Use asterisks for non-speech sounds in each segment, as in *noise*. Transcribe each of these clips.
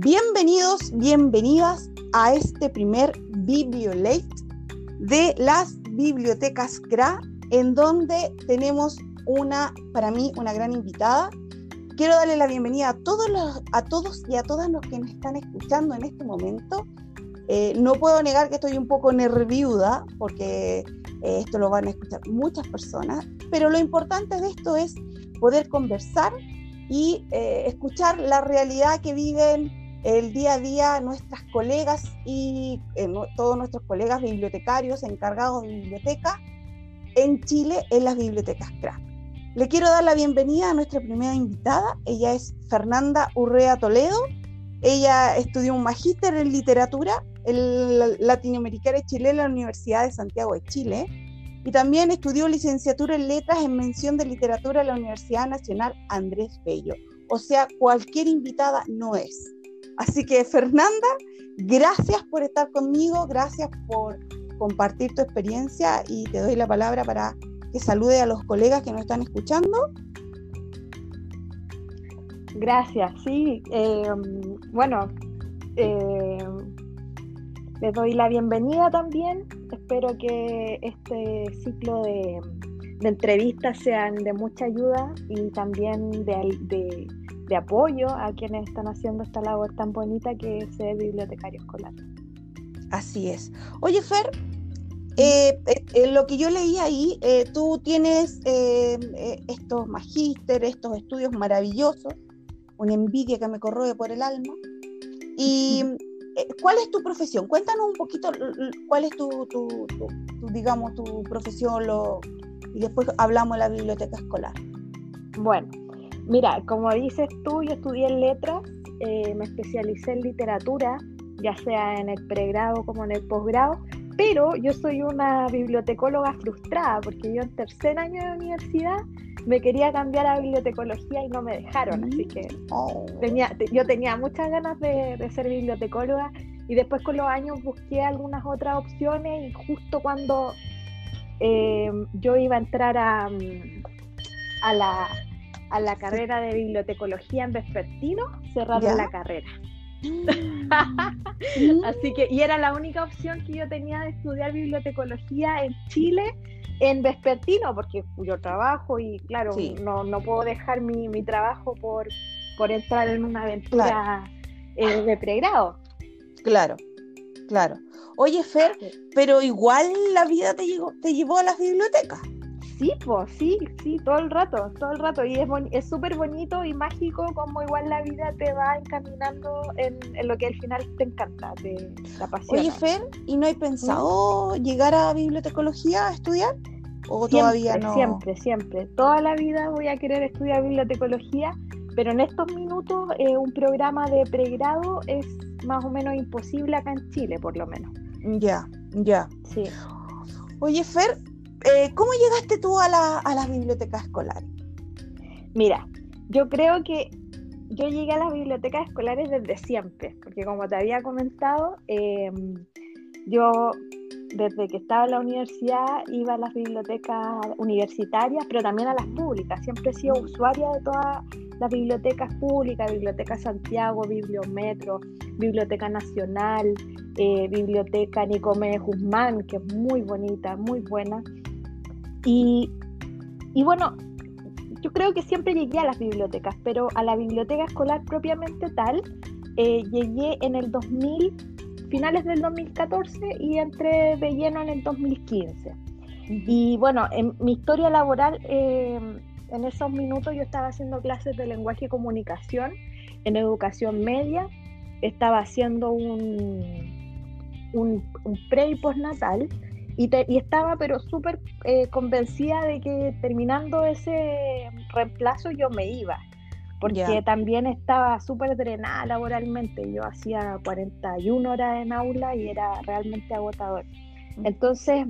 Bienvenidos, bienvenidas a este primer Bibliolate de las bibliotecas CRA, en donde tenemos una, para mí, una gran invitada. Quiero darle la bienvenida a todos, los, y a todas los que nos están escuchando en este momento. Eh, no puedo negar que estoy un poco nerviuda porque eh, esto lo van a escuchar muchas personas, pero lo importante de esto es poder conversar y eh, escuchar la realidad que viven el día a día nuestras colegas y eh, todos nuestros colegas bibliotecarios encargados de biblioteca en Chile en las bibliotecas CRA. Le quiero dar la bienvenida a nuestra primera invitada. Ella es Fernanda Urrea Toledo. Ella estudió un magíster en literatura en latinoamericana y chilena en la Universidad de Santiago de Chile y también estudió licenciatura en letras en mención de literatura en la Universidad Nacional Andrés Bello. O sea, cualquier invitada no es. Así que Fernanda, gracias por estar conmigo, gracias por compartir tu experiencia y te doy la palabra para que salude a los colegas que nos están escuchando. Gracias, sí. Eh, bueno, eh, les doy la bienvenida también. Espero que este ciclo de, entrevistas sean de mucha ayuda y también de, de apoyo a quienes están haciendo esta labor tan bonita que es ser bibliotecario escolar. Así es. Oye, Fer, eh, eh, lo que yo leí ahí, eh, tú tienes estos magíster, estos estudios maravillosos, una envidia que me corroe por el alma. ¿Y cuál es tu profesión? Cuéntanos un poquito cuál es tu, tu, digamos, tu profesión lo, y después hablamos de la biblioteca escolar. Bueno, Mira, como dices tú, yo estudié letras, eh, me especialicé en literatura, ya sea en el pregrado como en el posgrado, pero yo soy una bibliotecóloga frustrada porque yo en tercer año de universidad me quería cambiar a bibliotecología y no me dejaron, así que oh. tenía, yo tenía muchas ganas de, ser bibliotecóloga y después con los años busqué algunas otras opciones y justo cuando eh, yo iba a entrar a, a la a la carrera de bibliotecología en vespertino, cerraron la carrera. Mm. *laughs* Así que, y era la única opción que yo tenía de estudiar bibliotecología en Chile en vespertino, porque yo trabajo y claro, no, no, puedo dejar mi, mi, trabajo por, por entrar en una aventura eh, de pregrado. Claro, claro. Oye, Fer, pero igual la vida te, te llevó a las bibliotecas. Sí, pues sí, sí, todo el rato, todo el rato. Y es súper bonito y mágico como igual la vida te va encaminando en, lo que al final te encanta, te, apasiona. Oye, Fer, ¿y no hay pensado llegar a bibliotecología a estudiar? ¿O todavía no? Siempre, siempre. Toda la vida voy a querer estudiar bibliotecología, pero en estos minutos eh, un programa de pregrado es más o menos imposible acá en Chile, por lo menos. Ya, ya. Sí. Oye, Fer, eh, ¿cómo llegaste tú a, la, a las bibliotecas escolares? Mira, yo creo que yo llegué a las bibliotecas escolares desde siempre, porque como te había comentado, em, yo desde que estaba en la universidad iba a las bibliotecas universitarias, pero también a las públicas. Siempre he sido usuaria de todas las bibliotecas públicas, Biblioteca Santiago, Bibliometro, Biblioteca Nacional, eh, Biblioteca Nicomé Guzmán, que es muy bonita, muy buena. Y, bueno, yo creo que siempre llegué a las bibliotecas, pero a la biblioteca escolar propiamente tal, eh, llegué en el 2000, finales del 2014 y entré de lleno en el 2015. Y bueno, en mi historia laboral, eh, en esos minutos yo estaba haciendo clases de lenguaje y comunicación en educación media, estaba haciendo un, un, un pre y postnatal y, estaba pero súper eh, convencida de que terminando ese reemplazo yo me iba, porque también estaba súper drenada laboralmente. Yo hacía 41 horas en aula y era realmente agotador. Mm. Entonces,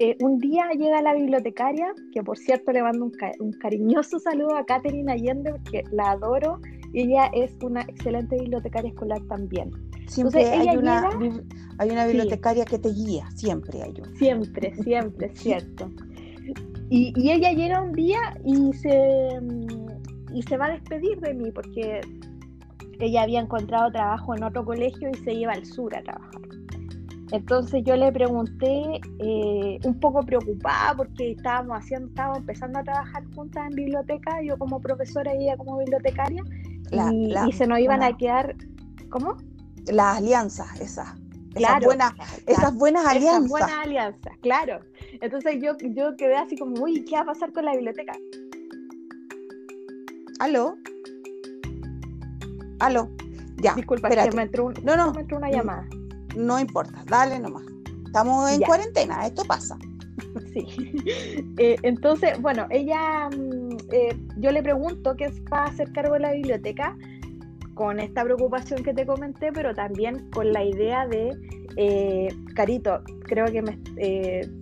eh, un día llega la bibliotecaria, que por cierto le mando un, cariñoso saludo a Catherine Allende, porque la adoro, y ella es una excelente bibliotecaria escolar también. Siempre hay, una, hay una bibliotecaria que te guía, siempre hay una. Siempre, siempre, *laughs* cierto. Y, y, ella llega un día y se, y se va a despedir de mí porque ella había encontrado trabajo en otro colegio y se iba al sur a trabajar. Entonces yo le pregunté, eh, un poco preocupada porque estábamos haciendo, estábamos empezando a trabajar juntas en biblioteca, yo como profesora y ella como bibliotecaria, y, se nos iban a quedar, ¿cómo? Las alianzas, esas. esas buenas, esas buenas alianzas. Esas buenas alianzas, claro. Entonces yo, yo quedé así como, uy, ¿qué va a pasar con la biblioteca? ¿Aló? ¿Aló? Ya. Disculpa, me entró, no, no, me entró una llamada. No importa, dale nomás. Estamos en cuarentena, esto pasa. Sí. *laughs* Eh, entonces, bueno, ella, mm, eh, yo le pregunto qué es para hacer cargo de la biblioteca con esta preocupación que te comenté, pero también con la idea de, eh, Carito, creo que me,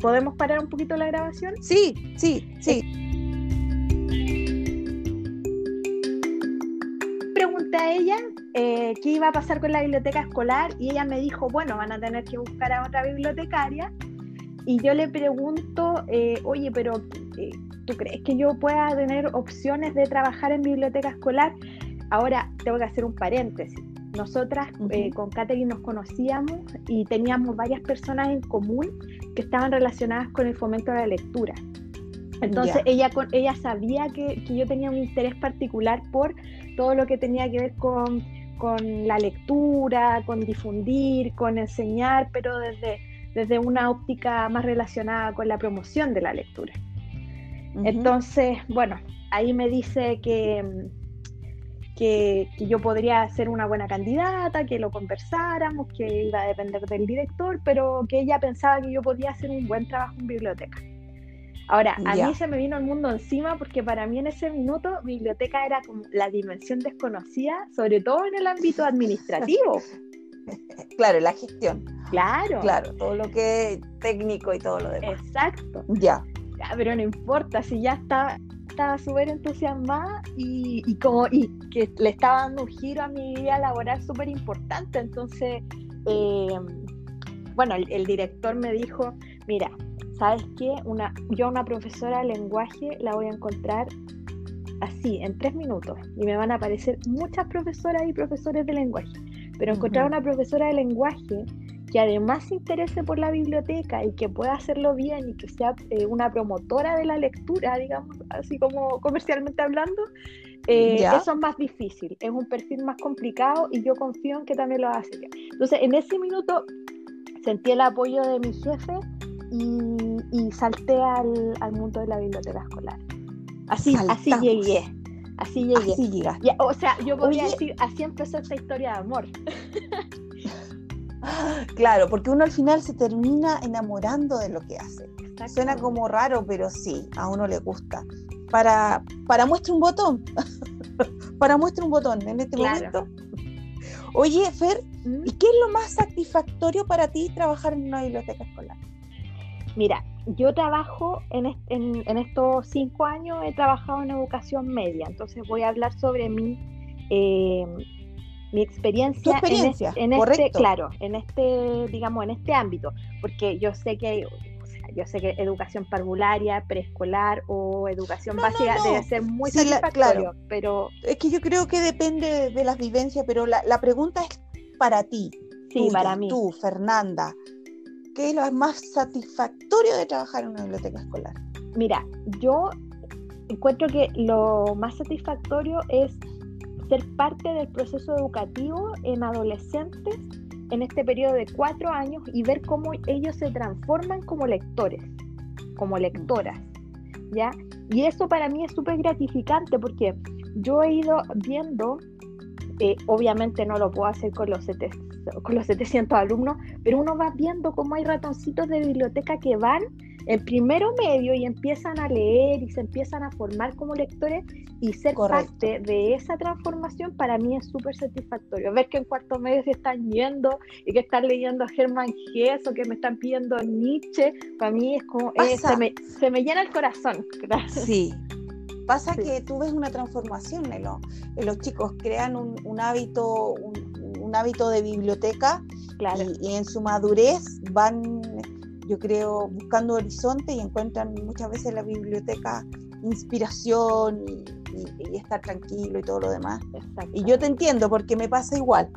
podemos parar un poquito la grabación. Sí, sí, sí. Pregunté a ella qué iba a pasar con la biblioteca escolar y ella me dijo, bueno, van a tener que buscar a otra bibliotecaria y yo le pregunto, eh, oye, pero eh, ¿tú crees que yo pueda tener opciones de trabajar en biblioteca escolar? Ahora tengo que hacer un paréntesis. Nosotras eh, con Catherine nos conocíamos y teníamos varias personas en común que estaban relacionadas con el fomento de la lectura. Entonces ella, ella sabía que, que, yo tenía un interés particular por todo lo que tenía que ver con, con la lectura, con difundir, con enseñar, pero desde desde una óptica más relacionada con la promoción de la lectura. Entonces, bueno, ahí me dice que, que, yo podría ser una buena candidata, que lo conversáramos, que iba a depender del director, pero que ella pensaba que yo podía hacer un buen trabajo en biblioteca. Ahora, a mí se me vino el mundo encima porque para mí en ese minuto biblioteca era como la dimensión desconocida, sobre todo en el ámbito administrativo. *laughs* claro, la gestión. Claro. Claro, todo lo que es técnico y todo lo demás. Exacto. Ya. pero no importa, si ya estaba estaba súper entusiasmada y, como y que le estaba dando un giro a mi vida laboral súper importante. Entonces, eh, bueno, el, director me dijo, mira, ¿sabes qué? Una, yo una profesora de lenguaje la voy a encontrar así, en tres minutos. Y me van a aparecer muchas profesoras y profesores de lenguaje. Pero encontrar una profesora de lenguaje que además se interese por la biblioteca y que pueda hacerlo bien y que sea eh, una promotora de la lectura, digamos, así como comercialmente hablando, eh, eso es más difícil, es un perfil más complicado y yo confío en que también lo hacer. Entonces, en ese minuto sentí el apoyo de mi jefe y, salté al, mundo de la biblioteca escolar. Así, así llegué. Así llegué. Así o sea, yo podría decir, así empezó esta historia de amor. *laughs* *gasps* Claro, porque uno al final se termina enamorando de lo que hace. Suena como raro, pero sí, a uno le gusta. Para, para muestra un botón. *laughs* para muestra un botón en este momento. Oye, Fer, ¿y qué es lo más satisfactorio para ti trabajar en una biblioteca escolar? Mira, yo trabajo en, en, estos cinco años, he trabajado en educación media, entonces voy a hablar sobre mi eh, mi experiencia, en, este, claro, en este, digamos, en este ámbito, porque yo sé que yo sé que educación parvularia, preescolar o educación básica debe ser muy satisfactorio, pero es que yo creo que depende de las vivencias, pero la, pregunta es para ti, sí, para mí, tú, Fernanda, ¿qué es lo más satisfactorio de trabajar en una biblioteca escolar? Mira, yo encuentro que lo más satisfactorio es ser parte del proceso educativo en adolescentes en este periodo de cuatro años y ver cómo ellos se transforman como lectores, como lectoras, ¿ya? Y eso para mí es súper gratificante porque yo he ido viendo, eh, obviamente no lo puedo hacer con los, con los 700 alumnos, pero uno va viendo cómo hay ratoncitos de biblioteca que van en primero medio y empiezan a leer y se empiezan a formar como lectores y ser parte de esa transformación para mí es súper satisfactorio. Ver que en cuarto medio se están yendo y que están leyendo a Germán Hesse o que me están pidiendo Nietzsche, para mí es como, eh, se, me, se, me, llena el corazón. *laughs* Sí. Pasa que tú ves una transformación en, los chicos, crean un, hábito, un, hábito de biblioteca y, y en su madurez van yo creo, buscando horizonte y encuentran muchas veces en la biblioteca inspiración y, estar tranquilo y todo lo demás. Y yo te entiendo porque me pasa igual.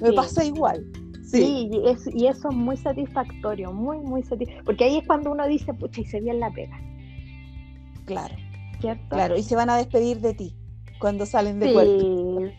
Me pasa igual. Sí, y, eso es muy satisfactorio, muy, muy satisfactorio. Porque ahí es cuando uno dice, pucha, y se bien la pega. Claro. ¿Cierto? Claro, y se van a despedir de ti cuando salen de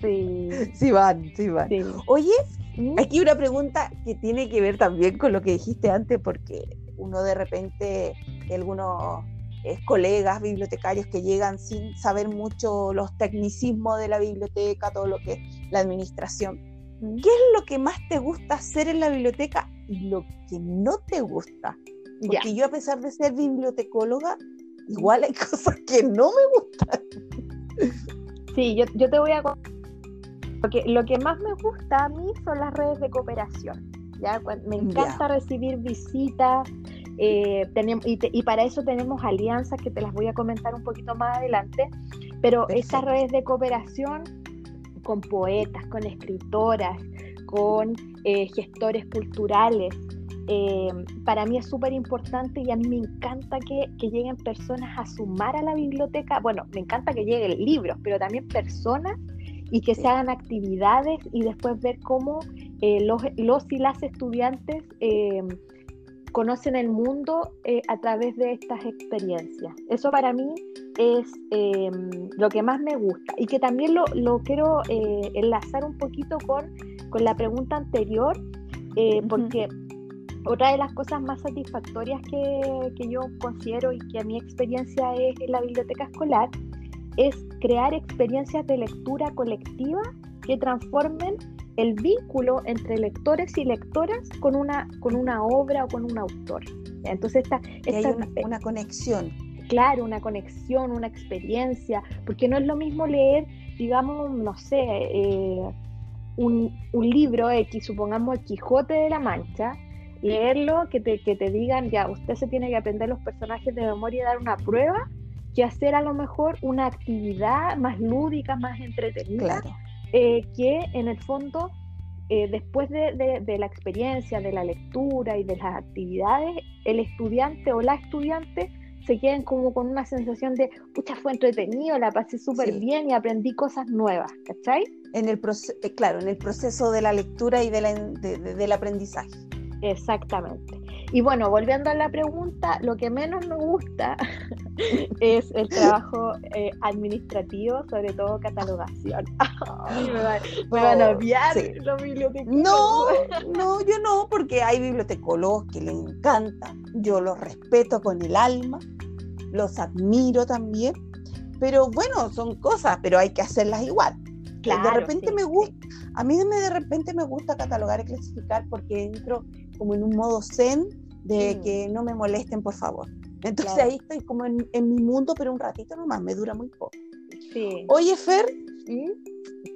sí, Sí, *laughs* sí. van, sí van. Oye, ¿Mm? aquí una pregunta que tiene que ver también con lo que dijiste antes, porque uno de repente, algunos eh, colegas bibliotecarios que llegan sin saber mucho los tecnicismos de la biblioteca, todo lo que es la administración. ¿Qué es lo que más te gusta hacer en la biblioteca y lo que no te gusta? Porque yo a pesar de ser bibliotecóloga, igual hay *laughs* cosas que no me gustan. Sí, yo, yo te voy a porque lo que más me gusta a mí son las redes de cooperación. ¿ya? Me encanta recibir visitas eh, y, para eso tenemos alianzas que te las voy a comentar un poquito más adelante. Pero estas redes de cooperación con poetas, con escritoras, con eh, gestores culturales, eh, para mí es súper importante y a mí me encanta que, lleguen personas a sumar a la biblioteca. Bueno, me encanta que lleguen libros, pero también personas y que se hagan actividades y después ver cómo eh, los, y las estudiantes eh, conocen el mundo a través de estas experiencias. Eso para mí es lo que más me gusta. Y que también lo, lo quiero enlazar un poquito con, con la pregunta anterior, porque otra de las cosas más satisfactorias que, yo considero y que a mi experiencia es en la biblioteca escolar es crear experiencias de lectura colectiva que transformen el vínculo entre lectores y lectoras con una, con una obra o con un autor. Entonces, esta, esta una, conexión. Claro, una conexión, una experiencia, porque no es lo mismo leer, digamos, no sé, eh, un, un libro X, supongamos el Quijote de la Mancha, leerlo, que te, que te digan, ya, usted se tiene que aprender los personajes de memoria y dar una prueba, que hacer a lo mejor una actividad más lúdica, más entretenida, eh, que en el fondo, eh, después de, de, la experiencia, de la lectura y de las actividades, el estudiante o la estudiante se queden como con una sensación de, pucha, fue entretenido, la pasé súper bien y aprendí cosas nuevas, ¿cachai? En el eh, claro, en el proceso de la lectura y de la, del aprendizaje. Exactamente. Y bueno, volviendo a la pregunta, lo que menos me gusta *laughs* es el trabajo eh, administrativo, sobre todo catalogación. *laughs* me, van a odiar los bibliotecólogos. No, no, yo no, porque hay bibliotecólogos que les encanta. Yo los respeto con el alma, los admiro también. Pero bueno, son cosas, pero hay que hacerlas igual. de repente me gusta, a mí de repente me gusta catalogar y clasificar porque entro como en un modo zen de que no me molesten, por favor. Entonces ahí estoy como en, mi mundo, pero un ratito nomás, me dura muy poco. Sí. Oye, Fer,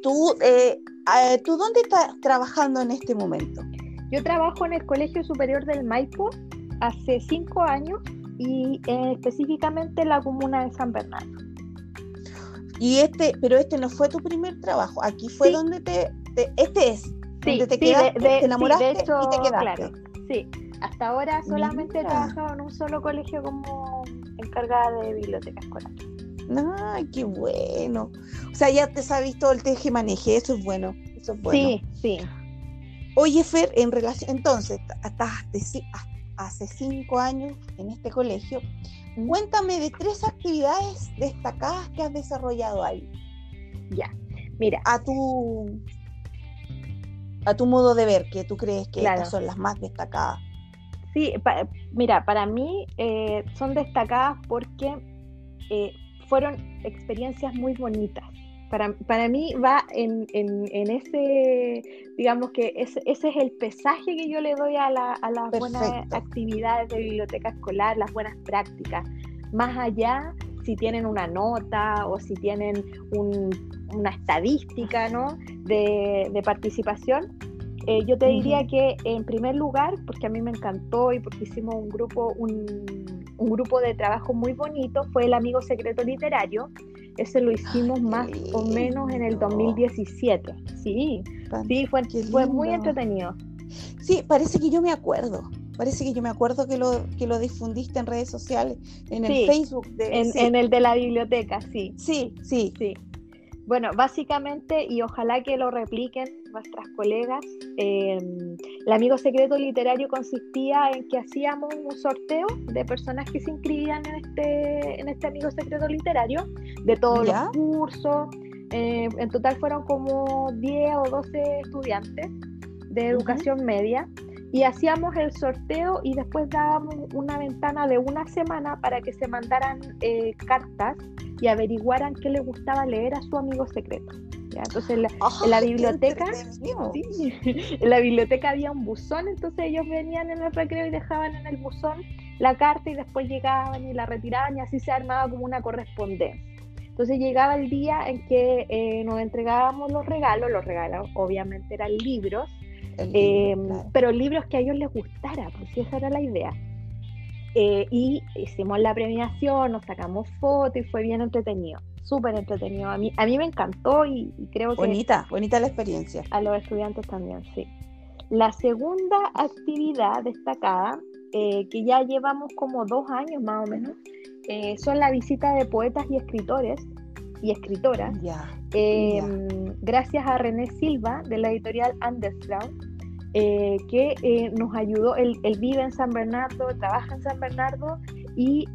¿tú, eh, ¿tú dónde estás trabajando en este momento? Yo trabajo en el Colegio Superior del Maipo hace cinco años y eh, específicamente en la comuna de San Bernardo. Y este, pero este no fue tu primer trabajo, aquí fue donde te, este es Sí, te, te enamoraste y te quedaste. Claro, sí, hasta ahora solamente he trabajado en un solo colegio como encargada de biblioteca escolar. Ay, qué bueno. O sea, ya te sabes todo el teje maneje, eso es bueno. Eso es bueno. Sí, sí. Oye, Fer, en relación, entonces, hasta hace cinco años en este colegio, cuéntame de tres actividades destacadas que has desarrollado ahí. Ya, mira. A tu a tu modo de ver, que tú crees que estas son las más destacadas. Sí, mira, para mí eh, son destacadas porque eh, fueron experiencias muy bonitas. Para, para mí va en, en, ese, digamos que ese, ese, es el pesaje que yo le doy a, la, a las buenas actividades de biblioteca escolar, las buenas prácticas. Más allá si tienen una nota o si tienen una estadística ¿no? de, participación. Eh, yo te diría que en primer lugar, porque a mí me encantó y porque hicimos un grupo, un, grupo de trabajo muy bonito, fue el Amigo Secreto Literario. Ese lo hicimos más o menos en el 2017. Sí, sí, fue, fue muy entretenido. Sí, parece que yo me acuerdo. Parece que yo me acuerdo que lo, que lo difundiste en redes sociales, en el Facebook. De, en, el de la biblioteca, sí. Sí, sí. Sí. Bueno, básicamente, y ojalá que lo repliquen nuestras colegas, em, el amigo secreto literario consistía en que hacíamos un sorteo de personas que se inscribían en este, en este amigo secreto literario, de todos los cursos. Eh, en total fueron como 10 o 12 estudiantes de educación media y hacíamos el sorteo y después dábamos una ventana de una semana para que se mandaran eh, cartas y averiguaran qué les gustaba leer a su amigo secreto. Entonces en la, biblioteca, en la biblioteca había un buzón, entonces ellos venían en el recreo y dejaban en el buzón la carta y después llegaban y la retiraban y así se armaba como una correspondencia. Entonces llegaba el día en que eh, nos entregábamos los regalos, los regalos obviamente eran libros, eh, pero libros que a ellos les gustara, pues esa era la idea. Eh, y hicimos la premiación, nos sacamos fotos y fue bien entretenido, súper entretenido. A mí, a mí me encantó y, creo que... Bonita, bonita la experiencia. A los estudiantes también, sí. La segunda actividad destacada, eh, que ya llevamos como dos años más o menos, son la visita de poetas y escritores y escritoras. Gracias a René Silva de la editorial Underground eh, que eh, nos ayudó, él, vive en San Bernardo, trabaja en San Bernardo y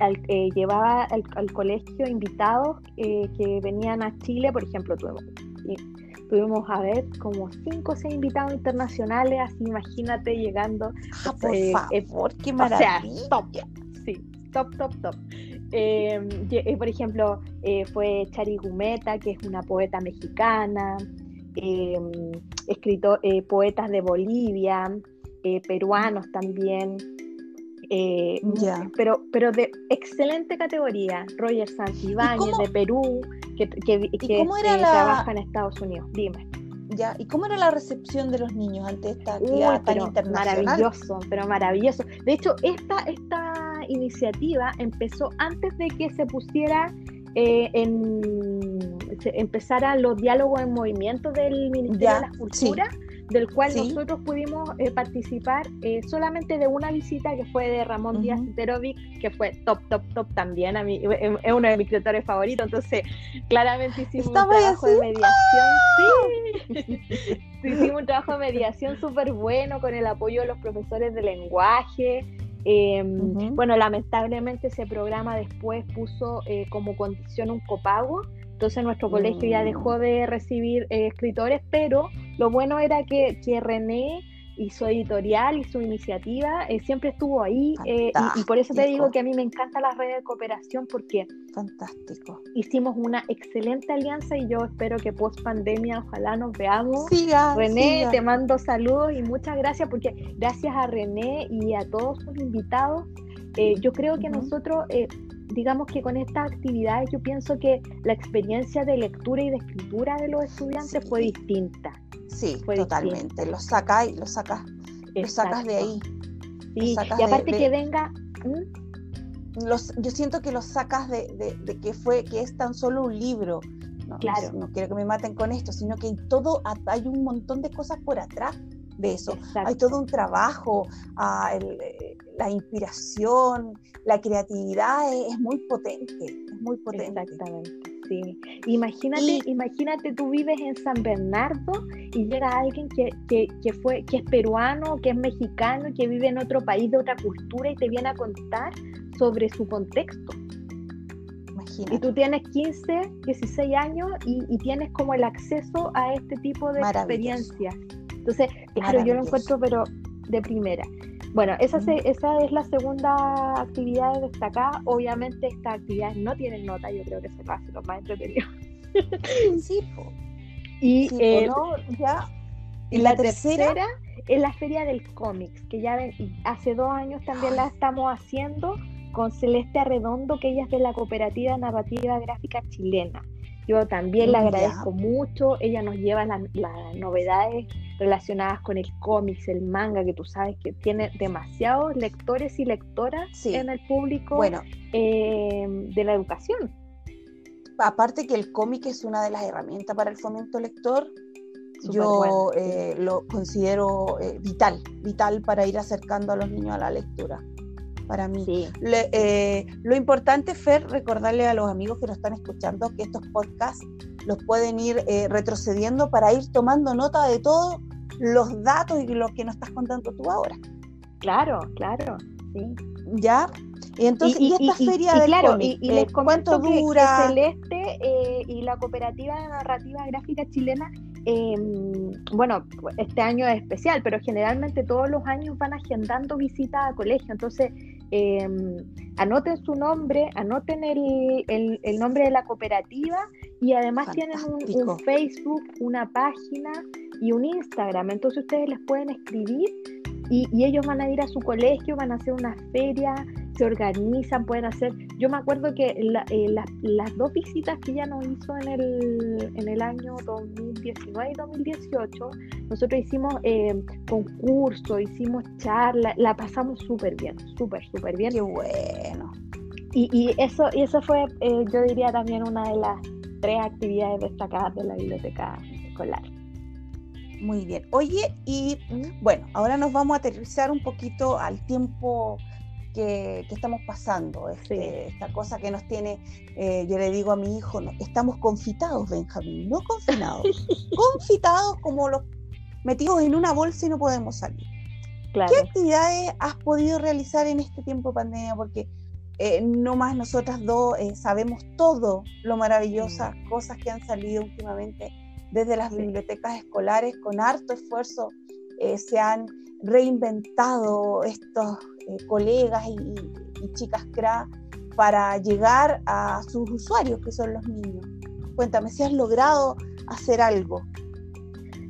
eh, llevaba al, colegio invitados que venían a Chile, por ejemplo, tuvimos, tuvimos a ver como cinco o seis invitados internacionales, así imagínate llegando. Ah, por favor, qué maravilla. O sea, top, sí, top, top, top. Por ejemplo, fue Chari Gumeta, que es una poeta mexicana, Em, escrito, eh, poetas de Bolivia, eh, peruanos también, eh, pero, pero de excelente categoría. Roger Santibáñez de Perú, que, trabaja en Estados Unidos. Dime. Ya, ¿y cómo era la recepción de los niños ante esta actividad tan internacional? Maravilloso, pero maravilloso. De hecho, esta, esta iniciativa empezó antes de que se pusiera eh, en, empezara los diálogos en movimiento del Ministerio de la Cultura, del cual nosotros pudimos eh, participar eh, solamente de una visita que fue de Ramón Díaz Terovic, que fue top, top, top también. A mí es uno de mis escritores favoritos, entonces claramente hicimos un trabajo de mediación. Sí. Hicimos un trabajo de mediación súper bueno con el apoyo de los profesores de lenguaje. Em, bueno, lamentablemente ese programa después puso eh, como condición un copago, entonces nuestro colegio ya dejó mm. de recibir eh, escritores, pero lo bueno era que, que René y su editorial y su iniciativa eh, siempre estuvo ahí eh, y, por eso te digo que a mí me encanta la red de cooperación porque fantástico. hicimos una excelente alianza y yo espero que post pandemia ojalá nos veamos. Siga, René te mando saludos y muchas gracias porque gracias a René y a todos sus invitados eh, yo creo que nosotros digamos que con estas actividades yo pienso que la experiencia de lectura y de escritura de los estudiantes fue distinta Sí, totalmente. Lo sacas y lo sacas, lo sacas de ahí. Sí, y aparte que venga. Los, yo siento que lo sacas de, que fue, que es tan solo un libro. No, claro. No, quiero que me maten con esto, sino que hay todo, hay un montón de cosas por atrás de eso. Hay todo un trabajo, ah, eh, la inspiración, la creatividad es, es, muy potente, es muy potente. Exactamente. Imagínate, imagínate tú vives en San Bernardo y llega alguien que, fue, que es peruano, que es mexicano, que vive en otro país de otra cultura y te viene a contar sobre su contexto. Y tú tienes 15, 16 años y, tienes como el acceso a este tipo de experiencias. Entonces, claro, yo lo encuentro, pero de primera. Bueno, esa, esa es la segunda actividad destacada. Obviamente estas actividades no tienen nota, yo creo que se hace lo más entretenido. *laughs* Sí, Y eh, ya. ¿Y la, tercera? es la Feria del Cómics, que ya hace dos años también la estamos haciendo con Celeste Arredondo, que ella es de la Cooperativa Narrativa Gráfica Chilena. Yo también le agradezco mucho, ella nos lleva las novedades relacionadas con el cómics, el manga, que tú sabes que tiene demasiados lectores y lectoras en el público bueno, eh, de la educación. Aparte que el cómic es una de las herramientas para el fomento lector, yo eh, lo considero eh, vital, vital para ir acercando a los niños a la lectura. Para mí. Eh, lo importante, Fer, recordarle a los amigos que nos están escuchando que estos podcasts los pueden ir retrocediendo para ir tomando nota de todos los datos y lo que nos estás contando tú ahora. Claro, claro, sí. ¿Ya? Y entonces, ¿y, esta feria de claro, y, les ¿cuánto dura? Celeste y la Cooperativa de Narrativa Gráfica Chilena Em, bueno, este año es especial, pero generalmente todos los años van agendando visitas a colegio. Entonces, em, anoten su nombre, anoten el, el, nombre de la cooperativa y además tienen un, Facebook, una página y un Instagram. Entonces ustedes les pueden escribir y, y ellos van a ir a su colegio, van a hacer una feria, se organizan, pueden hacer. Yo me acuerdo que eh, las dos visitas que ella nos hizo en el, en el año 2019 y 2018, nosotros hicimos eh, concurso, hicimos charla, la pasamos súper bien, súper, súper bien. Qué bueno. Y, y, eso, y eso fue, eh, yo diría, también una de las tres actividades destacadas de la biblioteca escolar. Muy bien. Oye, y bueno, ahora nos vamos a aterrizar un poquito al tiempo que, estamos pasando, este, esta cosa que nos tiene, eh, yo le digo a mi hijo, no, estamos confitados, Benjamín, no confinados, *laughs* confitados como los metidos en una bolsa y no podemos salir. ¿Qué actividades has podido realizar en este tiempo de pandemia? Porque eh, no más nosotras dos eh, sabemos todo lo maravillosas mm. cosas que han salido últimamente desde las bibliotecas escolares con harto esfuerzo se han reinventado estos eh, colegas y, chicas CRA para llegar a sus usuarios, que son los niños. Cuéntame si has logrado hacer algo.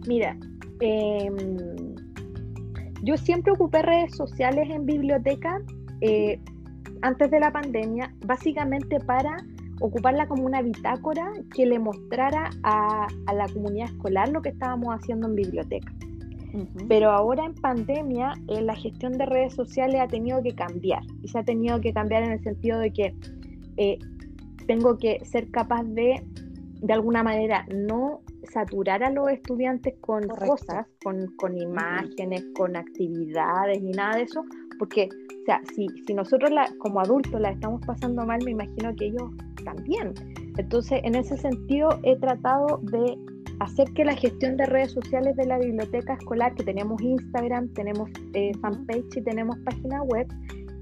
Mira, em, yo siempre ocupé redes sociales en biblioteca eh, antes de la pandemia, básicamente para ocuparla como una bitácora que le mostrara a, a la comunidad escolar lo que estábamos haciendo en biblioteca. Pero ahora en pandemia eh, la gestión de redes sociales ha tenido que cambiar. Y se ha tenido que cambiar en el sentido de que eh, tengo que ser capaz de, de alguna manera, no saturar a los estudiantes con cosas, con, con imágenes, con actividades ni nada de eso, porque, o sea, si, si nosotros la, como adultos la estamos pasando mal, me imagino que ellos también. Entonces, en ese sentido, he tratado de hacer que la gestión de redes sociales de la biblioteca escolar, que tenemos Instagram, tenemos eh, fanpage y tenemos página web,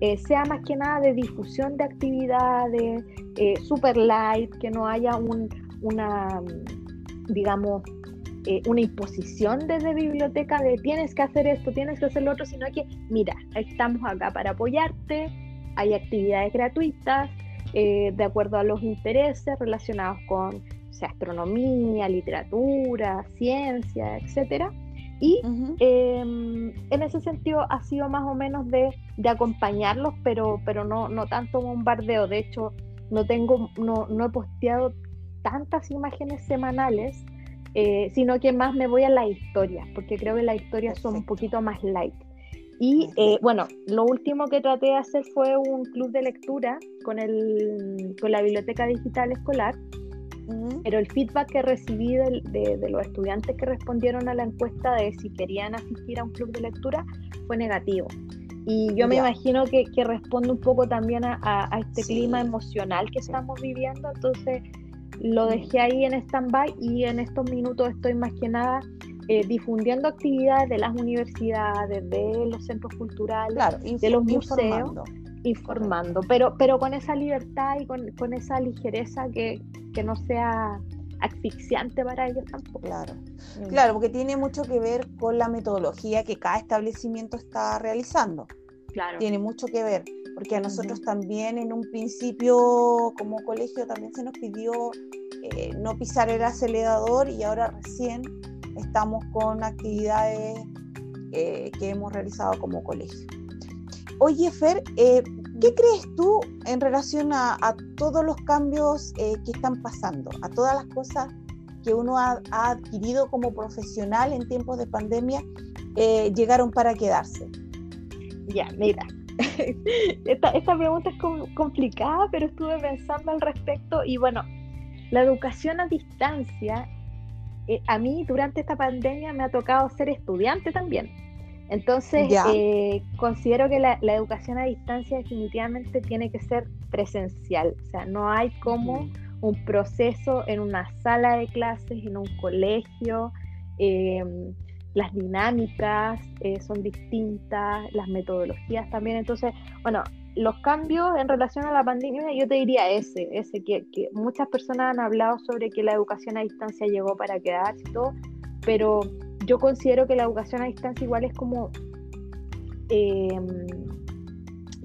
eh, sea más que nada de difusión de actividades, eh, super light, que no haya un, una, digamos, una imposición desde biblioteca de tienes que hacer esto, tienes que hacer lo otro, sino que, mira, estamos acá para apoyarte, hay actividades gratuitas, de acuerdo a los intereses relacionados con astronomía, literatura, ciencia, etcétera. Y em, en ese sentido ha sido más o menos de, acompañarlos, pero, pero no, no tanto bombardeo. De hecho, no tengo, no, no he posteado tantas imágenes semanales, eh, sino que más me voy a la historia, porque creo que las historias son un poquito más light. Y eh, bueno, lo último que traté de hacer fue un club de lectura con, el, con la biblioteca digital escolar, pero el feedback que recibí de, los estudiantes que respondieron a la encuesta de si querían asistir a un club de lectura fue negativo. Y yo me imagino que, responde un poco también a, este clima emocional que estamos viviendo, entonces lo dejé ahí en stand-by y en estos minutos estoy más que nada eh, difundiendo actividades de las universidades, de los centros culturales, de los museos informando, pero, pero con esa libertad y con, esa ligereza que, no sea asfixiante para ellos tampoco. Claro, mm. claro, porque tiene mucho que ver con la metodología que cada establecimiento está realizando. Claro. Tiene mucho que ver, porque a nosotros también en un principio como colegio también se nos pidió eh, no pisar el acelerador y ahora recién estamos con actividades eh, que hemos realizado como colegio. Oye, Fer, eh, ¿qué crees tú en relación a, todos los cambios eh, que están pasando, a todas las cosas que uno ha, adquirido como profesional en tiempos de pandemia, eh, llegaron para quedarse? Ya, mira, *laughs* esta, pregunta es complicada, pero estuve pensando al respecto y bueno, la educación a distancia eh, a mí durante esta pandemia me ha tocado ser estudiante también. Entonces, eh, considero que la, educación a distancia definitivamente tiene que ser presencial. O sea, no hay como un proceso en una sala de clases, en un colegio. Em, las dinámicas eh, son distintas, las metodologías también. Entonces, bueno, los cambios en relación a la pandemia, yo te diría ese, ese que, muchas personas han hablado sobre que la educación a distancia llegó para quedarse y todo, pero yo considero que la educación a distancia igual es como em,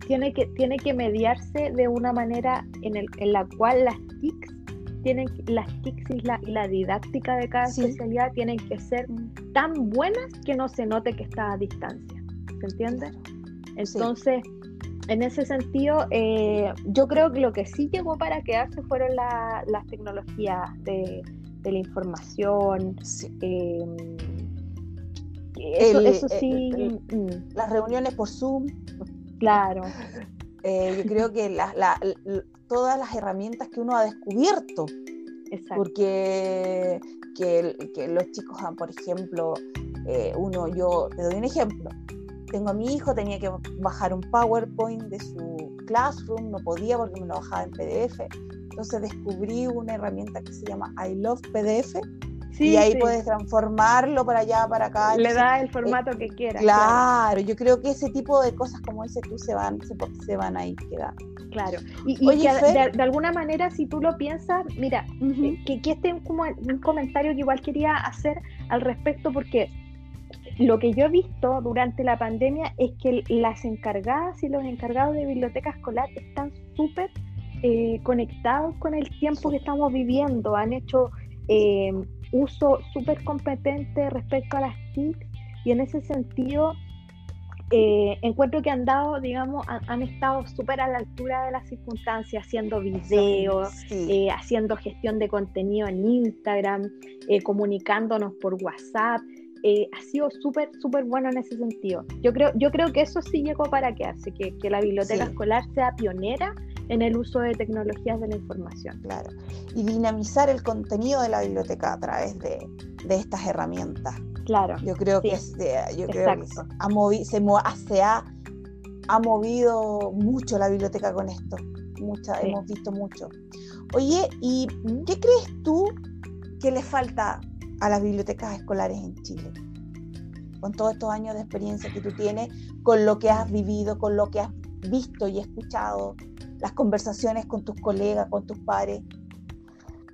tiene que tiene que mediarse de una manera en, el, en la cual las TICs tienen las TICs y la, didáctica de cada especialidad tienen que ser tan buenas que no se note que está a distancia, ¿se entiende? Entonces en ese sentido, eh, yo creo que lo que sí llegó para quedarse fueron las tecnologías de, la información. Em, eso, sí. Mm. Las reuniones por Zoom. Claro. *laughs* Eh, yo creo que todas las herramientas que uno ha descubierto. Exacto. Porque que, los chicos, por ejemplo, eh, uno, yo te doy un ejemplo tengo a mi hijo, tenía que bajar un PowerPoint de su Classroom, no podía porque me lo bajaba en PDF. Entonces descubrí una herramienta que se llama I Love PDF. Y ahí puedes transformarlo para allá, para acá. Le da el formato que quieras. Claro, yo creo que ese tipo de cosas como dices tú se van, se, van a ir quedando. Claro, y, de, alguna manera si tú lo piensas, mira, eh, que, que este como un comentario que igual quería hacer al respecto porque lo que yo he visto durante la pandemia es que las encargadas y los encargados de biblioteca escolar están súper eh, conectados con el tiempo que estamos viviendo, han hecho eh, uso súper competente respecto a las TIC y en ese sentido eh, encuentro que han dado, digamos, han, estado súper a la altura de las circunstancias, haciendo videos, haciendo gestión de contenido en Instagram, comunicándonos por WhatsApp. Eh, ha sido súper, súper bueno en ese sentido. Yo creo, yo creo que eso sí llegó para quedarse, que, que la biblioteca escolar sea pionera en el uso de tecnologías de la información. Claro, y dinamizar el contenido de la biblioteca a través de, de estas herramientas. Claro. Yo creo que, es, yo creo que ha, movi se, ha, ha, movido mucho la biblioteca con esto. Mucha, Hemos visto mucho. Oye, ¿y qué crees tú que le falta a las bibliotecas escolares en Chile. Con todos estos años de experiencia que tú tienes, con lo que has vivido, con lo que has visto y escuchado, las conversaciones con tus colegas, con tus pares.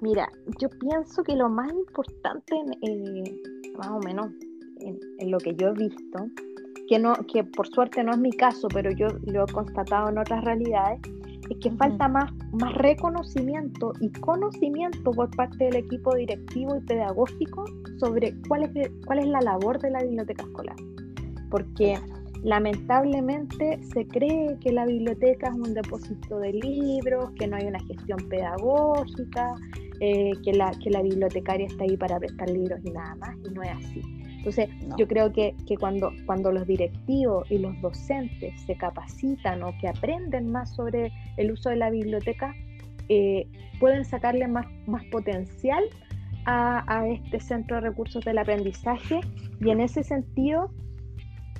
Mira, yo pienso que lo más importante, eh, más o menos en, lo que yo he visto, que, no, que por suerte no es mi caso, pero yo lo he constatado en otras realidades, es que falta más, más reconocimiento y conocimiento por parte del equipo directivo y pedagógico sobre cuál es, cuál es la labor de la biblioteca escolar. Porque lamentablemente se cree que la biblioteca es un depósito de libros, que no hay una gestión pedagógica, eh, que, la, que la bibliotecaria está ahí para prestar libros y nada más, y no es así. Entonces, yo creo que, cuando, cuando los directivos y los docentes se capacitan o que aprenden más sobre el uso de la biblioteca, eh, pueden sacarle más, más potencial a, este centro de recursos del aprendizaje y en ese sentido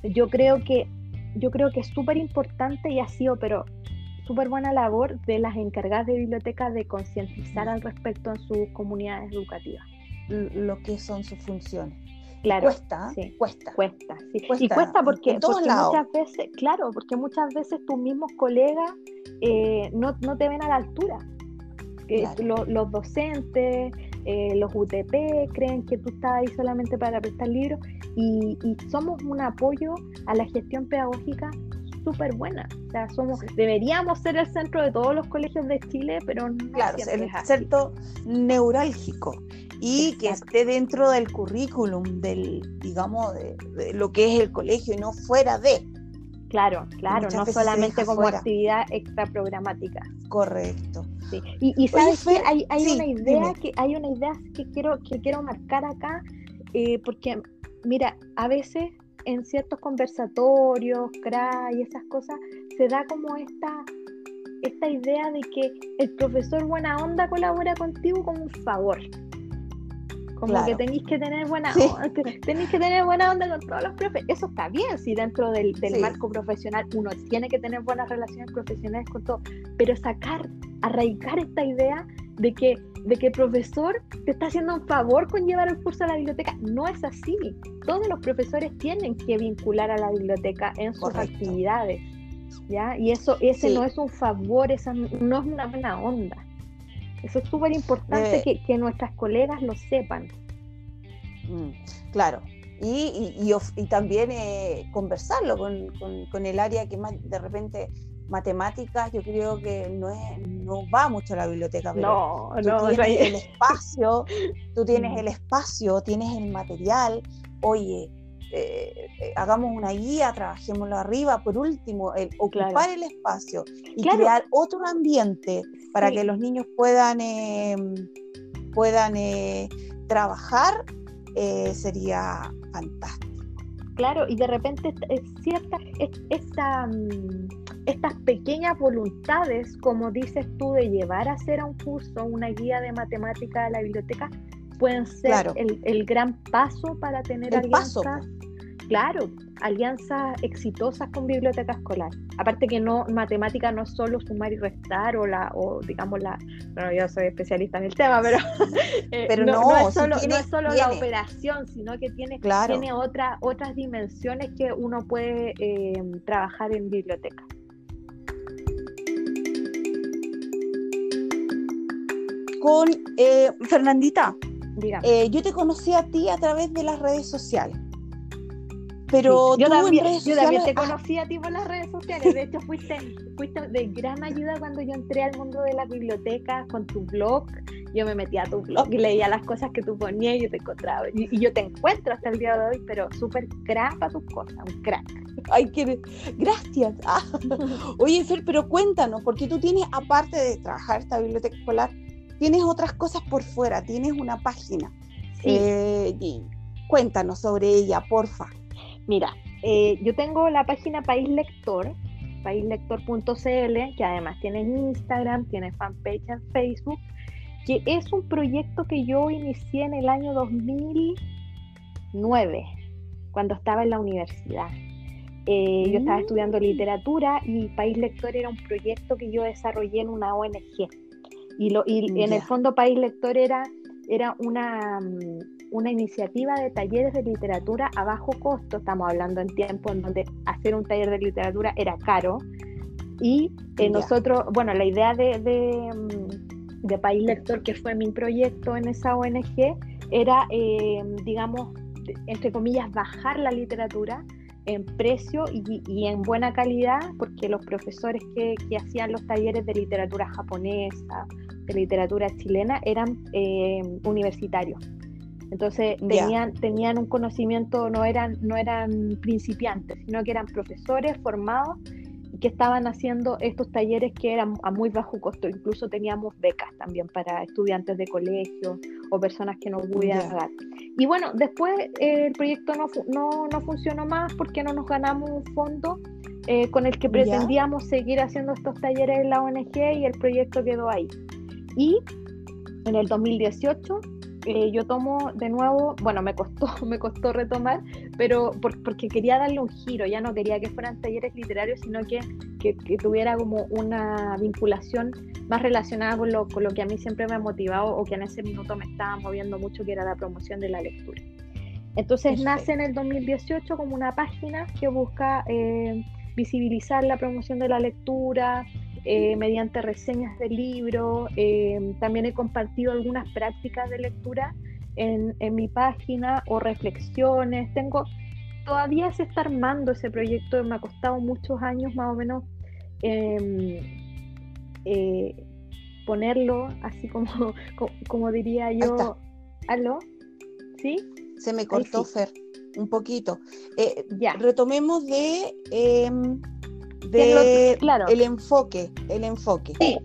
yo creo que yo creo que es súper importante y ha sido pero súper buena labor de las encargadas de biblioteca de concientizar al respecto en sus comunidades educativas lo que son sus funciones Claro, cuesta, cuesta. Cuesta, sí. y cuesta porque, muchas veces, claro, porque muchas veces tus mismos colegas eh, no, te ven a la altura. los, docentes, eh, los UTP creen que tú estás ahí solamente para prestar libros y, somos un apoyo a la gestión pedagógica súper buena. O sea, somos, deberíamos ser el centro de todos los colegios de Chile, pero no claro, el centro neurálgico y que esté dentro del currículum, del, digamos, de, lo que es el colegio y no fuera de. Claro, claro, no solamente como actividad extra programática. Correcto. Sí. Y, sabes que hay, hay una idea que hay una idea que quiero que quiero marcar acá, eh, porque mira, a veces en ciertos conversatorios, CRA y esas cosas, se da como esta esta idea de que el profesor buena onda colabora contigo como un favor Como que tenéis que tener buena onda, tenéis que tener buena onda con todos los profes. Eso está bien, si dentro del, marco profesional uno tiene que tener buenas relaciones profesionales con todo, pero sacar, arraigar esta idea de que, de que el profesor te está haciendo un favor con llevar el curso a la biblioteca. No es así. Todos los profesores tienen que vincular a la biblioteca en sus actividades. ¿ya? Y eso, ese no es un favor, esa no es una buena onda. Eso es súper importante eh, que, nuestras colegas lo sepan. Mm, claro, y, y, también eh, conversarlo con, el área que más de repente matemáticas, yo creo que no, es, no va mucho a la biblioteca, pero no, no, tienes el espacio, *laughs* tú tienes el espacio, tienes el material, oye, eh, eh, hagamos una guía, trabajémoslo arriba, por último, el ocupar el espacio y crear otro ambiente para que los niños puedan, em, puedan eh, trabajar, sería fantástico. Claro, y de repente es cierta, esta, mm, estas pequeñas voluntades, como dices tú, de llevar a hacer a un curso una guía de matemática a la biblioteca, pueden ser el, gran paso para tener el alianzas. Paso. Claro, alianzas exitosas con biblioteca escolar. Aparte que no, matemática no es solo sumar y restar o la, o digamos la, bueno, yo soy especialista en el tema, pero, *laughs* eh, pero no, es solo, no es solo la operación, sino que tiene, tiene otra, otras dimensiones que uno puede eh, trabajar en biblioteca. Con eh, Fernandita, eh, yo te conocí a ti a través de las redes sociales. Pero yo, también, yo también te *laughs* ah. conocí a ti por las redes sociales. De hecho, fuiste, fuiste de gran ayuda cuando yo entré al mundo de la biblioteca con tu blog. Yo me metía a tu blog y leía las cosas que tú ponías y yo te encontraba. Y, yo te encuentro hasta el día de hoy, pero súper crack para tus cosas, un crack. Ay, qué gracias. Ah. *laughs* Oye, Fer, pero cuéntanos, porque tú tienes, aparte de trabajar esta biblioteca escolar, tienes otras cosas por fuera, tienes una página. Eh, cuéntanos sobre ella, porfa. Mira, eh, yo tengo la página País Lector, paislector.cl, que además tiene Instagram, tiene fanpage en Facebook, que es un proyecto que yo inicié en el año 2009, cuando estaba en la universidad. Eh, yo estaba mm. estudiando literatura y País Lector era un proyecto que yo desarrollé en una ONG. Y, lo, y en el fondo País Lector era, era una, mm, una iniciativa de talleres de literatura a bajo costo, estamos hablando en tiempo en donde hacer un taller de literatura era caro. Y eh, nosotros, bueno, la idea de, de, mm, de, País Lector, que fue mi proyecto en esa ONG, era, eh, digamos, entre comillas, bajar la literatura en precio y, en buena calidad, porque los profesores que, hacían los talleres de literatura japonesa, de literatura chilena, eran eh, universitarios. Entonces tenían, tenían un conocimiento, no eran, no eran principiantes, sino que eran profesores formados que estaban haciendo estos talleres que eran a muy bajo costo. Incluso teníamos becas también para estudiantes de colegio o personas que no pudieran pagar. Y bueno, después eh, el proyecto no, no, no, funcionó más porque no nos ganamos un fondo eh, con el que pretendíamos seguir haciendo estos talleres en la ONG y el proyecto quedó ahí. Y en el 2018 eh, yo tomo de nuevo, bueno, me costó, *laughs* me costó retomar, pero porque quería darle un giro, ya no quería que fueran talleres literarios, sino que, que, tuviera como una vinculación más relacionada con lo, con lo, que a mí siempre me ha motivado o que en ese minuto me estaba moviendo mucho, que era la promoción de la lectura. Entonces nace en el 2018 como una página que busca eh, visibilizar la promoción de la lectura, eh, mediante reseñas de libros. Eh, también he compartido algunas prácticas de lectura en, mi página o reflexiones. Tengo, todavía se está armando ese proyecto, me ha costado muchos años más o menos em, eh, ponerlo, así como, *laughs* como, diría yo. ¿Aló? ¿Sí? Se me cortó, Fer, un poquito. ya. Retomemos de em, de claro. el enfoque, el enfoque. Sí,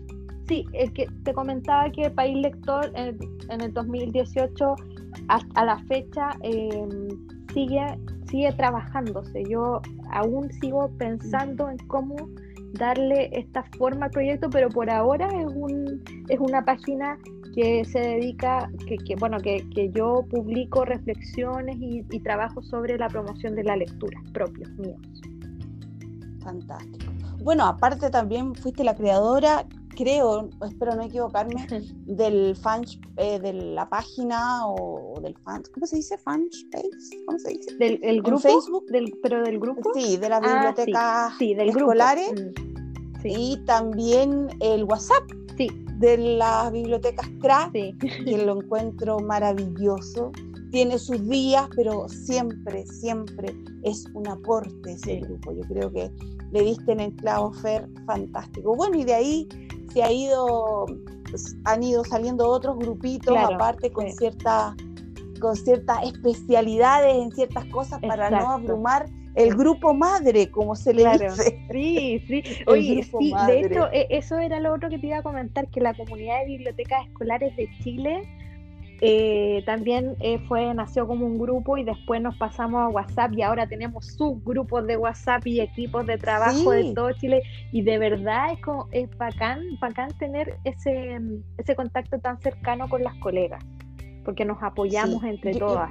sí, el que te comentaba que País Lector en, el 2018 a, la fecha em, sigue, sigue trabajándose. Yo aún sigo pensando en cómo darle esta forma al proyecto, pero por ahora es, un, es una página que se dedica, que, bueno, que, yo publico reflexiones y, y trabajos sobre la promoción de la lectura propios míos. Fantástico. Bueno, aparte también fuiste la creadora, creo, espero no equivocarme, *laughs* del fan, eh, de la página o del fan, ¿cómo se dice? Fan space, ¿cómo se dice? Del el grupo, Facebook, del, pero del grupo. Sí, de la ah, biblioteca sí, del escolares mm, y también el WhatsApp. Sí. De las bibliotecas CRA, que lo encuentro maravilloso tiene sus días, pero siempre, siempre es un aporte ese grupo. Yo creo que le diste en el clavo Fer fantástico. Bueno, y de ahí se ha ido, pues, han ido saliendo otros grupitos aparte con ciertas con ciertas especialidades en ciertas cosas para no abrumar el grupo madre, como se le dice. Sí, sí. *laughs* Oye, sí, de hecho, e, eso era lo otro que te iba a comentar, que la comunidad de bibliotecas escolares de Chile eh, también eh, fue, nació como un grupo y después nos pasamos a WhatsApp y ahora tenemos subgrupos de WhatsApp y equipos de trabajo de todo Chile. Y de verdad es, como, es bacán, bacán tener ese, ese contacto tan cercano con las colegas, porque nos apoyamos entre todas.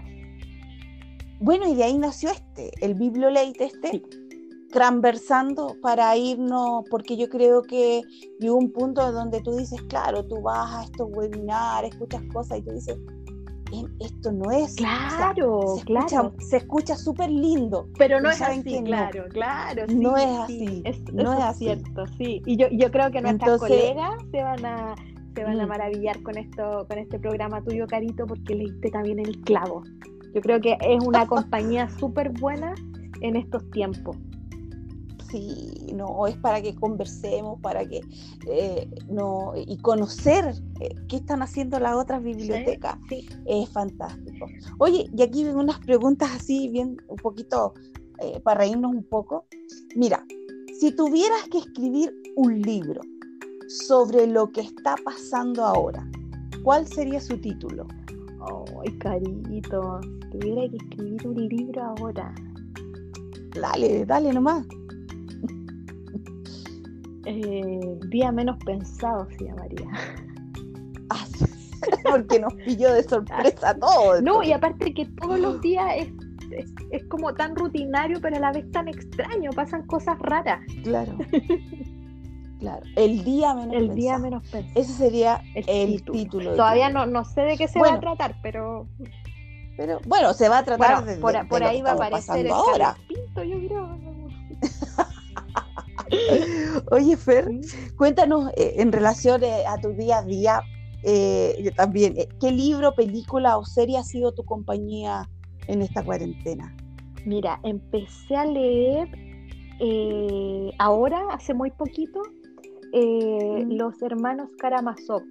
bueno, y de ahí nació este, el Bibliolate este transversando para irnos, porque yo creo que llegó un punto donde tú dices, claro, tú vas a estos webinars, escuchas cosas y tú dices, esto no es. Claro, se claro. Escucha, se escucha súper lindo. Pero no es así, claro, claro. no es así. no es así. cierto, sí. Y yo, yo creo que nuestras colegas se van a se van a mm. maravillar con esto, con este programa tuyo, Carito, porque leíste también el clavo. Yo creo que es una *laughs* compañía súper buena en estos tiempos sí, no, es para que conversemos, para que, eh, no, y conocer eh, qué están haciendo las otras bibliotecas, es fantástico. Oye, y aquí ven unas preguntas así, bien, un poquito, eh, para reírnos un poco. Mira, si tuvieras que escribir un libro sobre lo que está pasando ahora, ¿cuál sería su título? Ay, carito, si tuviera que escribir un libro ahora. Dale, dale nomás. Eh, día menos pensado se llamaría. *laughs* Ah, porque nos pilló de sorpresa todo. No, y aparte que todos los días es, es, como tan rutinario, pero a la vez tan extraño, pasan cosas raras. Claro. *laughs* Claro, el día menos el día menos pensado. Ese sería el, título. Todavía no, no sé de qué se va a tratar, pero pero bueno, se va a tratar de, por, por ahí va a aparecer el ahora. Pinto, yo creo. *laughs* *laughs* Oye, Fer, cuéntanos eh, en relación eh, a tu día a día, eh, también, ¿qué libro, película o serie ha sido tu compañía en esta cuarentena? Mira, empecé a leer ahora, hace muy poquito, mm. Los Hermanos Karamazov,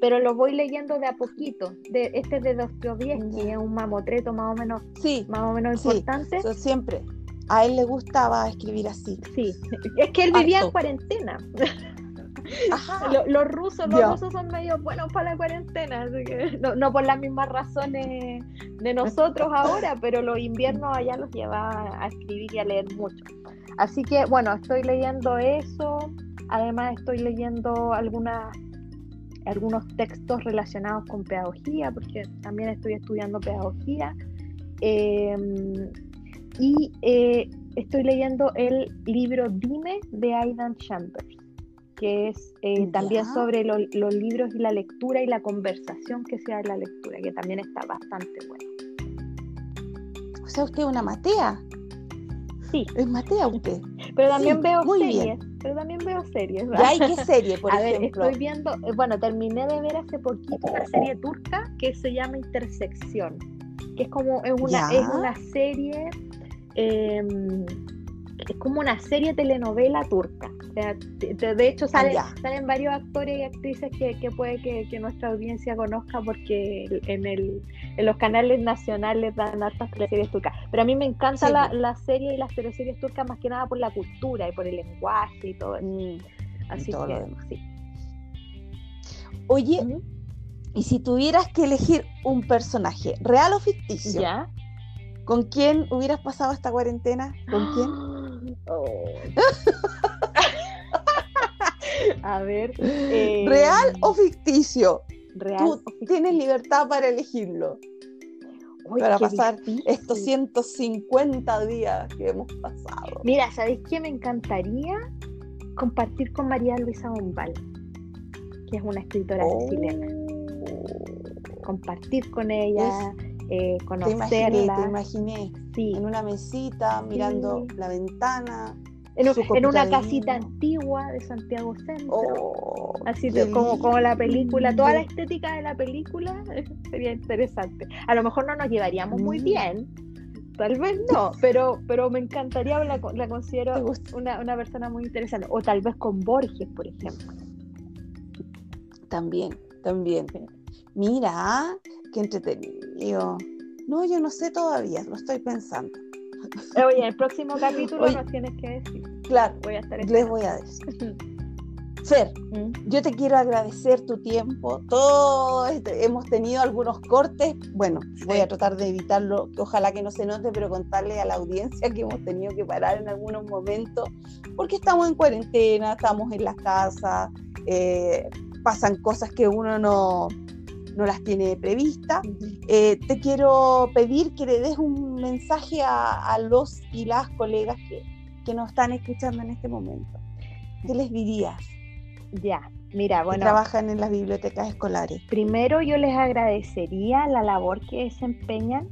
pero lo voy leyendo de a poquito. De, este es de Dostoyevsky, que es un mamotreto más o menos, sí, más o menos importante. siempre a él le gustaba escribir así. Sí, es que él vivía en cuarentena. *laughs* Los, rusos, los rusos son medio buenos para la cuarentena, así que no, por las mismas razones de nosotros ahora, pero los inviernos allá los lleva a escribir y a leer mucho. Así que bueno, estoy leyendo eso, además estoy leyendo algunas algunos textos relacionados con pedagogía, porque también estoy estudiando pedagogía. Eh, y eh, estoy leyendo el libro Dime de Aidan Chambers, que es eh, también sobre los libros y la lectura y la conversación que se da en la lectura, que también está bastante bueno. O sea, usted es una matea. Sí. Es matea usted. *laughs* Pero también veo series. Pero también veo series. ¿Ya qué serie, por *laughs* A ver, estoy viendo, eh, bueno, terminé de ver hace poquito una serie turca que se llama Intersección, que es como es una, es una serie Em, es como una serie telenovela turca. de, hecho, salen, salen varios actores y actrices que, puede que, nuestra audiencia conozca porque en, el, en los canales nacionales dan hartas teleseries turcas. Pero a mí me encanta la, serie y las teleseries turcas más que nada por la cultura y por el lenguaje y todo. Mm, así que, sí. Oye, y si tuvieras que elegir un personaje, real o ficticio, ¿Ya? ¿Con quién hubieras pasado esta cuarentena? ¿Con quién? *gasps* Oh. *laughs* A ver. Eh, ¿Real o ficticio? Real. Tú tienes libertad para elegirlo. para pasar estos 150 días que hemos pasado. Mira, ¿sabéis qué me encantaría? Compartir con María Luisa Bombal, que es una escritora Oh. chilena. Compartir con ella, eh, Te conocerla. imaginé, te imaginé Sí. en una mesita mirando Sí. la ventana. En, un- una casita vino. antigua de Santiago Centro. Oh, Así de- como, como la película, toda la estética de la película *laughs* sería interesante. A lo mejor no nos llevaríamos muy Mm. bien, tal vez no, pero, pero me encantaría, la, la ¿Te considero una, una persona muy interesante. O tal vez con Borges, por ejemplo. También, también. Mira, qué entretenido. No, yo no sé todavía, lo estoy pensando. Oye, en el próximo *laughs* capítulo Oye. nos tienes que decir. Claro, Voy a estar les voy a decir. *laughs* Fer, Mm. yo te quiero agradecer tu tiempo. Todo este- hemos tenido algunos cortes. Bueno, voy a tratar de evitarlo, que ojalá que no se note, pero contarle a la audiencia que hemos tenido que parar en algunos momentos, porque estamos en cuarentena, estamos en las casas, eh, pasan cosas que uno no, no las tiene previstas. Eh, te quiero pedir que le des un mensaje a, a los y las colegas que, que nos están escuchando en este momento. ¿Qué les dirías? Ya, mira, que bueno. trabajan en las bibliotecas escolares. Primero yo les agradecería la labor que desempeñan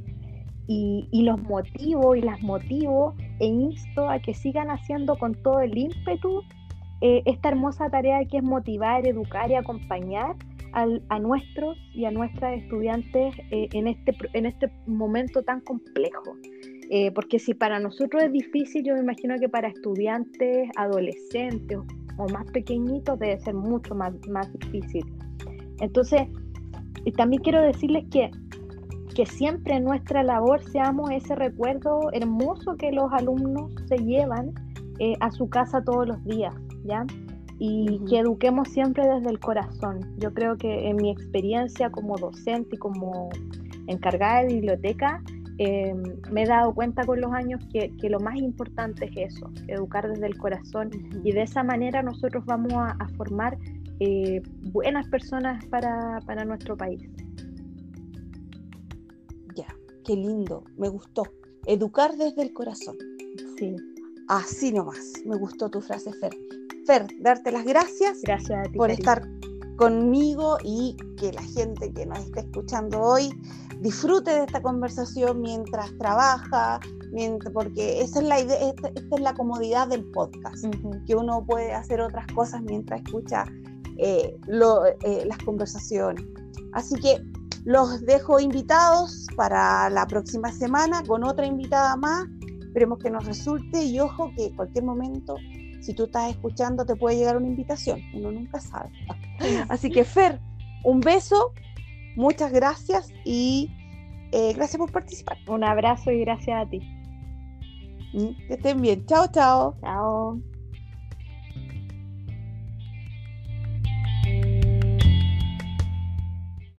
y, y los motivo y las motivo e insto a que sigan haciendo con todo el ímpetu eh, esta hermosa tarea que es motivar, educar y acompañar a nuestros y a nuestras estudiantes eh, en, este, en este momento tan complejo. Eh, porque si para nosotros es difícil, yo me imagino que para estudiantes, adolescentes o, o más pequeñitos debe ser mucho más, más difícil. Entonces, y también quiero decirles que, que siempre en nuestra labor seamos ese recuerdo hermoso que los alumnos se llevan eh, a su casa todos los días, ¿ya? Y que eduquemos siempre desde el corazón. Yo creo que en mi experiencia como docente y como encargada de biblioteca, eh, me he dado cuenta con los años que, que lo más importante es eso, educar desde el corazón y de esa manera nosotros vamos a, a formar eh, buenas personas para, para nuestro país. Ya, qué lindo, me gustó. Educar desde el corazón. Sí, Así nomás, me gustó tu frase, Fer. Fer, darte las gracias gracias a ti. por Karina. estar conmigo y que la gente que nos esté escuchando hoy disfrute de esta conversación mientras trabaja, mientras, porque esa es la idea, esta, esta es la comodidad del podcast. Que uno puede hacer otras cosas mientras escucha eh, lo- eh, las conversaciones. Así que los dejo invitados para la próxima semana con otra invitada más. Esperemos que nos resulte y ojo que en cualquier momento, si tú estás escuchando, te puede llegar una invitación. Uno nunca sabe. Así que Fer, un beso, muchas gracias y eh, gracias por participar. Un abrazo y gracias a ti. Mm, Que estén bien. Chao, chao. Chao.